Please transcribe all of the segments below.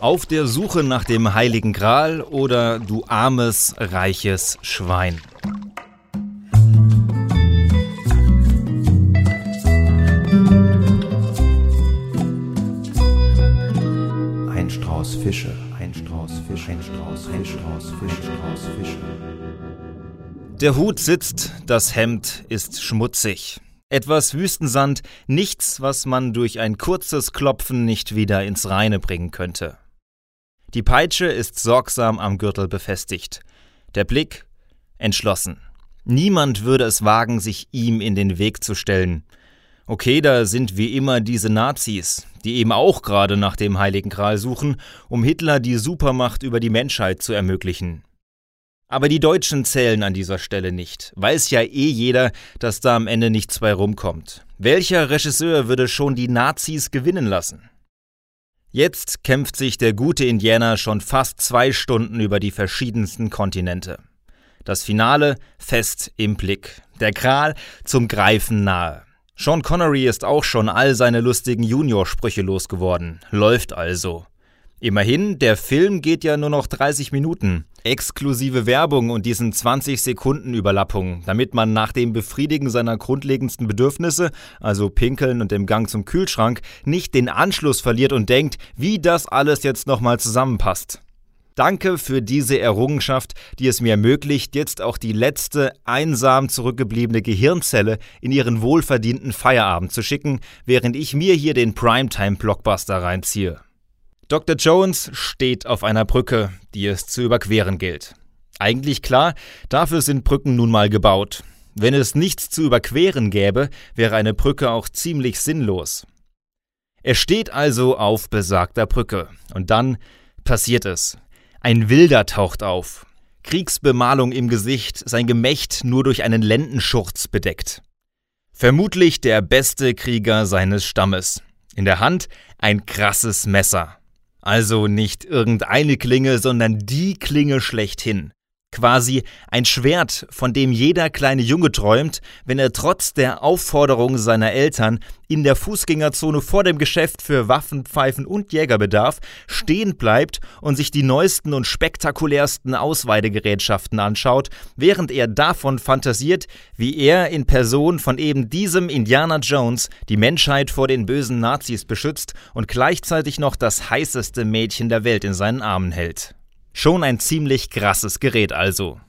Auf der Suche nach dem Heiligen Gral oder du armes, reiches Schwein. Ein Strauß Fische, ein Strauß Fische, ein Strauß, ein Strauß Fische, Strauß Fische. Der Hut sitzt, das Hemd ist schmutzig. Etwas Wüstensand, nichts, was man durch ein kurzes Klopfen nicht wieder ins Reine bringen könnte. Die Peitsche ist sorgsam am Gürtel befestigt. Der Blick entschlossen. Niemand würde es wagen, sich ihm in den Weg zu stellen. Okay, da sind wie immer diese Nazis, die eben auch gerade nach dem Heiligen Gral suchen, um Hitler die Supermacht über die Menschheit zu ermöglichen. Aber die Deutschen zählen an dieser Stelle nicht. Weiß ja eh jeder, dass da am Ende nichts bei rumkommt. Welcher Regisseur würde schon die Nazis gewinnen lassen? Jetzt kämpft sich der gute Indianer schon fast zwei Stunden über die verschiedensten Kontinente. Das Finale fest im Blick. Der Kral zum Greifen nahe. Sean Connery ist auch schon all seine lustigen Juniorsprüche losgeworden. Läuft also. Immerhin, der Film geht ja nur noch 30 Minuten. Exklusive Werbung und diesen 20 Sekunden Überlappung, damit man nach dem Befriedigen seiner grundlegendsten Bedürfnisse, also Pinkeln und dem Gang zum Kühlschrank, nicht den Anschluss verliert und denkt, wie das alles jetzt nochmal zusammenpasst. Danke für diese Errungenschaft, die es mir ermöglicht, jetzt auch die letzte einsam zurückgebliebene Gehirnzelle in ihren wohlverdienten Feierabend zu schicken, während ich mir hier den Primetime-Blockbuster reinziehe. Dr. Jones steht auf einer Brücke, die es zu überqueren gilt. Eigentlich klar, dafür sind Brücken nun mal gebaut. Wenn es nichts zu überqueren gäbe, wäre eine Brücke auch ziemlich sinnlos. Er steht also auf besagter Brücke. Und dann passiert es. Ein Wilder taucht auf. Kriegsbemalung im Gesicht, sein Gemächt nur durch einen Lendenschurz bedeckt. Vermutlich der beste Krieger seines Stammes. In der Hand ein krasses Messer. Also nicht irgendeine Klinge, sondern die Klinge schlechthin. Quasi ein Schwert, von dem jeder kleine Junge träumt, wenn er trotz der Aufforderung seiner Eltern in der Fußgängerzone vor dem Geschäft für Waffenpfeifen und Jägerbedarf stehen bleibt und sich die neuesten und spektakulärsten Ausweidegerätschaften anschaut, während er davon fantasiert, wie er in Person von eben diesem Indiana Jones die Menschheit vor den bösen Nazis beschützt und gleichzeitig noch das heißeste Mädchen der Welt in seinen Armen hält. Schon ein ziemlich krasses Gerät also.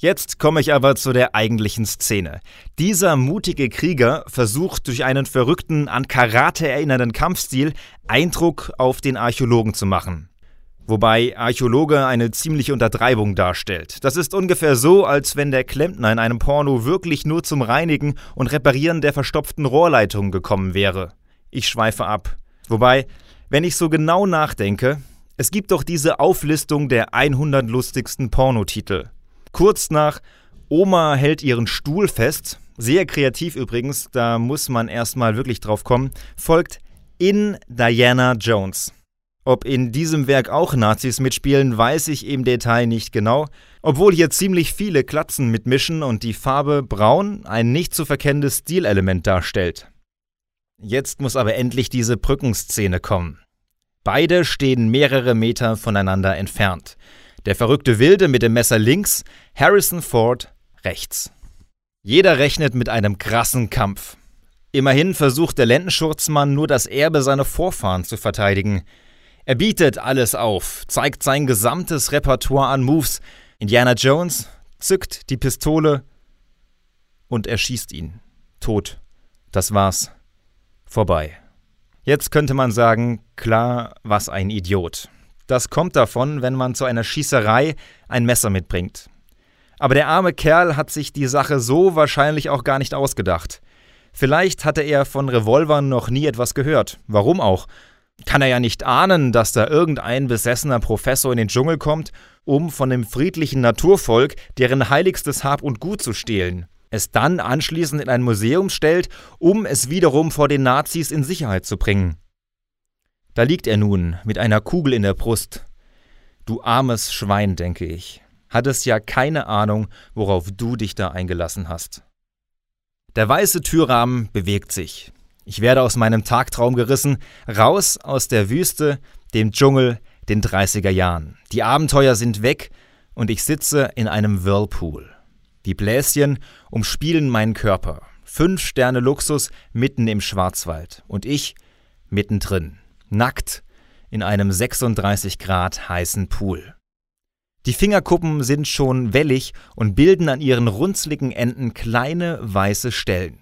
Jetzt komme ich aber zu der eigentlichen Szene. Dieser mutige Krieger versucht durch einen verrückten, an Karate erinnernden Kampfstil Eindruck auf den Archäologen zu machen. Wobei Archäologe eine ziemliche Untertreibung darstellt. Das ist ungefähr so, als wenn der Klempner in einem Porno wirklich nur zum Reinigen und Reparieren der verstopften Rohrleitungen gekommen wäre. Ich schweife ab. Wobei, wenn ich so genau nachdenke, es gibt doch diese Auflistung der 100 lustigsten Pornotitel. Kurz nach Oma hält ihren Stuhl fest, sehr kreativ übrigens, da muss man erstmal wirklich drauf kommen, folgt In Diana Jones. Ob in diesem Werk auch Nazis mitspielen, weiß ich im Detail nicht genau, obwohl hier ziemlich viele Klatzen mitmischen und die Farbe Braun ein nicht zu verkennendes Stilelement darstellt. Jetzt muss aber endlich diese Brückenszene kommen. Beide stehen mehrere Meter voneinander entfernt. Der verrückte Wilde mit dem Messer links, Harrison Ford rechts. Jeder rechnet mit einem krassen Kampf. Immerhin versucht der Lendenschurzmann nur das Erbe seiner Vorfahren zu verteidigen. Er bietet alles auf, zeigt sein gesamtes Repertoire an Moves. Indiana Jones zückt die Pistole und erschießt ihn. Tot. Das war's. Vorbei. Jetzt könnte man sagen, klar, was ein Idiot. Das kommt davon, wenn man zu einer Schießerei ein Messer mitbringt. Aber der arme Kerl hat sich die Sache so wahrscheinlich auch gar nicht ausgedacht. Vielleicht hatte er von Revolvern noch nie etwas gehört. Warum auch? Kann er ja nicht ahnen, dass da irgendein besessener Professor in den Dschungel kommt, um von dem friedlichen Naturvolk deren heiligstes Hab und Gut zu stehlen es dann anschließend in ein Museum stellt, um es wiederum vor den Nazis in Sicherheit zu bringen. Da liegt er nun mit einer Kugel in der Brust. Du armes Schwein, denke ich, hattest ja keine Ahnung, worauf du dich da eingelassen hast. Der weiße Türrahmen bewegt sich. Ich werde aus meinem Tagtraum gerissen, raus aus der Wüste, dem Dschungel, den 30er Jahren. Die Abenteuer sind weg und ich sitze in einem Whirlpool. Die Bläschen umspielen meinen Körper. Fünf Sterne Luxus mitten im Schwarzwald und ich mittendrin, nackt in einem 36 Grad heißen Pool. Die Fingerkuppen sind schon wellig und bilden an ihren runzligen Enden kleine weiße Stellen.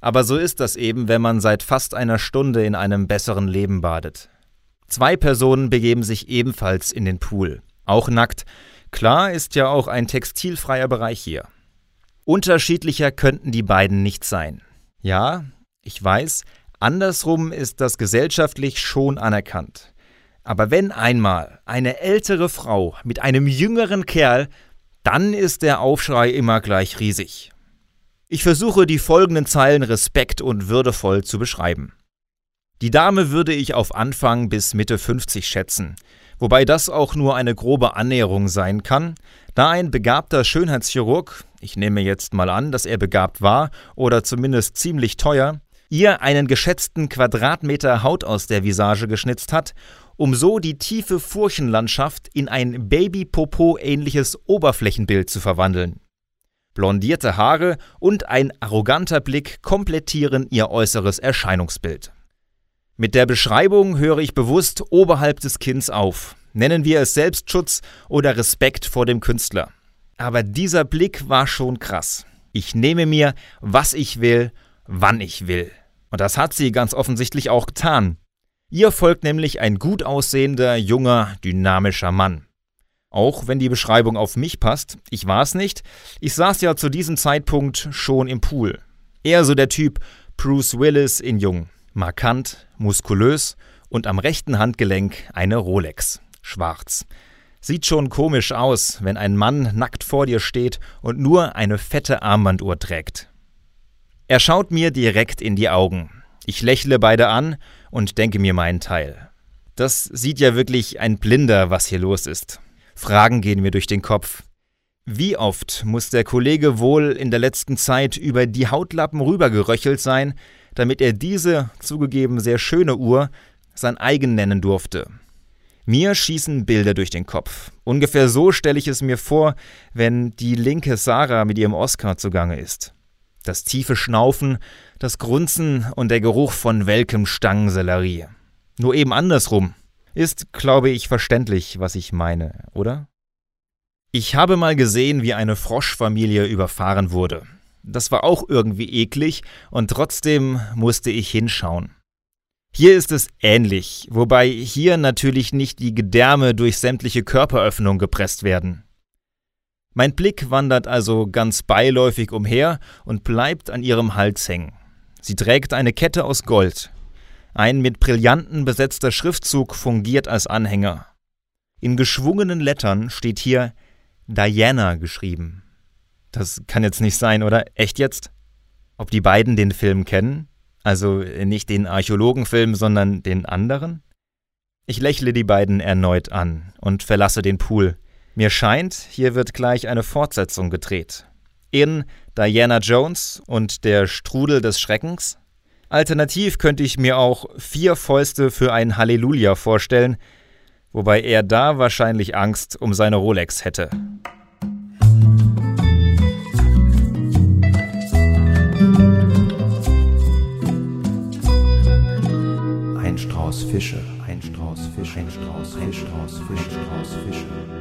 Aber so ist das eben, wenn man seit fast einer Stunde in einem besseren Leben badet. Zwei Personen begeben sich ebenfalls in den Pool, auch nackt. Klar ist ja auch ein textilfreier Bereich hier. Unterschiedlicher könnten die beiden nicht sein. Ja, ich weiß, andersrum ist das gesellschaftlich schon anerkannt. Aber wenn einmal eine ältere Frau mit einem jüngeren Kerl, dann ist der Aufschrei immer gleich riesig. Ich versuche die folgenden Zeilen respekt und würdevoll zu beschreiben. Die Dame würde ich auf Anfang bis Mitte 50 schätzen, wobei das auch nur eine grobe Annäherung sein kann, da ein begabter Schönheitschirurg, ich nehme jetzt mal an, dass er begabt war oder zumindest ziemlich teuer, ihr einen geschätzten Quadratmeter Haut aus der Visage geschnitzt hat, um so die tiefe Furchenlandschaft in ein Baby-Popo-ähnliches Oberflächenbild zu verwandeln. Blondierte Haare und ein arroganter Blick komplettieren ihr äußeres Erscheinungsbild. Mit der Beschreibung höre ich bewusst oberhalb des Kinns auf. Nennen wir es Selbstschutz oder Respekt vor dem Künstler. Aber dieser Blick war schon krass. Ich nehme mir, was ich will, wann ich will. Und das hat sie ganz offensichtlich auch getan. Ihr folgt nämlich ein gut aussehender, junger, dynamischer Mann. Auch wenn die Beschreibung auf mich passt, ich war es nicht, ich saß ja zu diesem Zeitpunkt schon im Pool. Eher so der Typ Bruce Willis in Jung. Markant, muskulös und am rechten Handgelenk eine Rolex. Schwarz. Sieht schon komisch aus, wenn ein Mann nackt vor dir steht und nur eine fette Armbanduhr trägt. Er schaut mir direkt in die Augen. Ich lächle beide an und denke mir meinen Teil. Das sieht ja wirklich ein Blinder, was hier los ist. Fragen gehen mir durch den Kopf. Wie oft muss der Kollege wohl in der letzten Zeit über die Hautlappen rübergeröchelt sein, damit er diese zugegeben sehr schöne Uhr sein eigen nennen durfte? Mir schießen Bilder durch den Kopf. Ungefähr so stelle ich es mir vor, wenn die linke Sarah mit ihrem Oscar zugange ist. Das tiefe Schnaufen, das Grunzen und der Geruch von welkem Stangensellerie. Nur eben andersrum. Ist, glaube ich, verständlich, was ich meine, oder? Ich habe mal gesehen, wie eine Froschfamilie überfahren wurde. Das war auch irgendwie eklig und trotzdem musste ich hinschauen. Hier ist es ähnlich, wobei hier natürlich nicht die Gedärme durch sämtliche Körperöffnungen gepresst werden. Mein Blick wandert also ganz beiläufig umher und bleibt an ihrem Hals hängen. Sie trägt eine Kette aus Gold. Ein mit Brillanten besetzter Schriftzug fungiert als Anhänger. In geschwungenen Lettern steht hier Diana geschrieben. Das kann jetzt nicht sein, oder? Echt jetzt? Ob die beiden den Film kennen? Also nicht den Archäologenfilm, sondern den anderen? Ich lächle die beiden erneut an und verlasse den Pool. Mir scheint, hier wird gleich eine Fortsetzung gedreht. In Diana Jones und der Strudel des Schreckens. Alternativ könnte ich mir auch vier Fäuste für ein Halleluja vorstellen, wobei er da wahrscheinlich Angst um seine Rolex hätte. Fische, ein Strauß Fische, ein Strauß, ein Strauß Fische, Strauß Fische.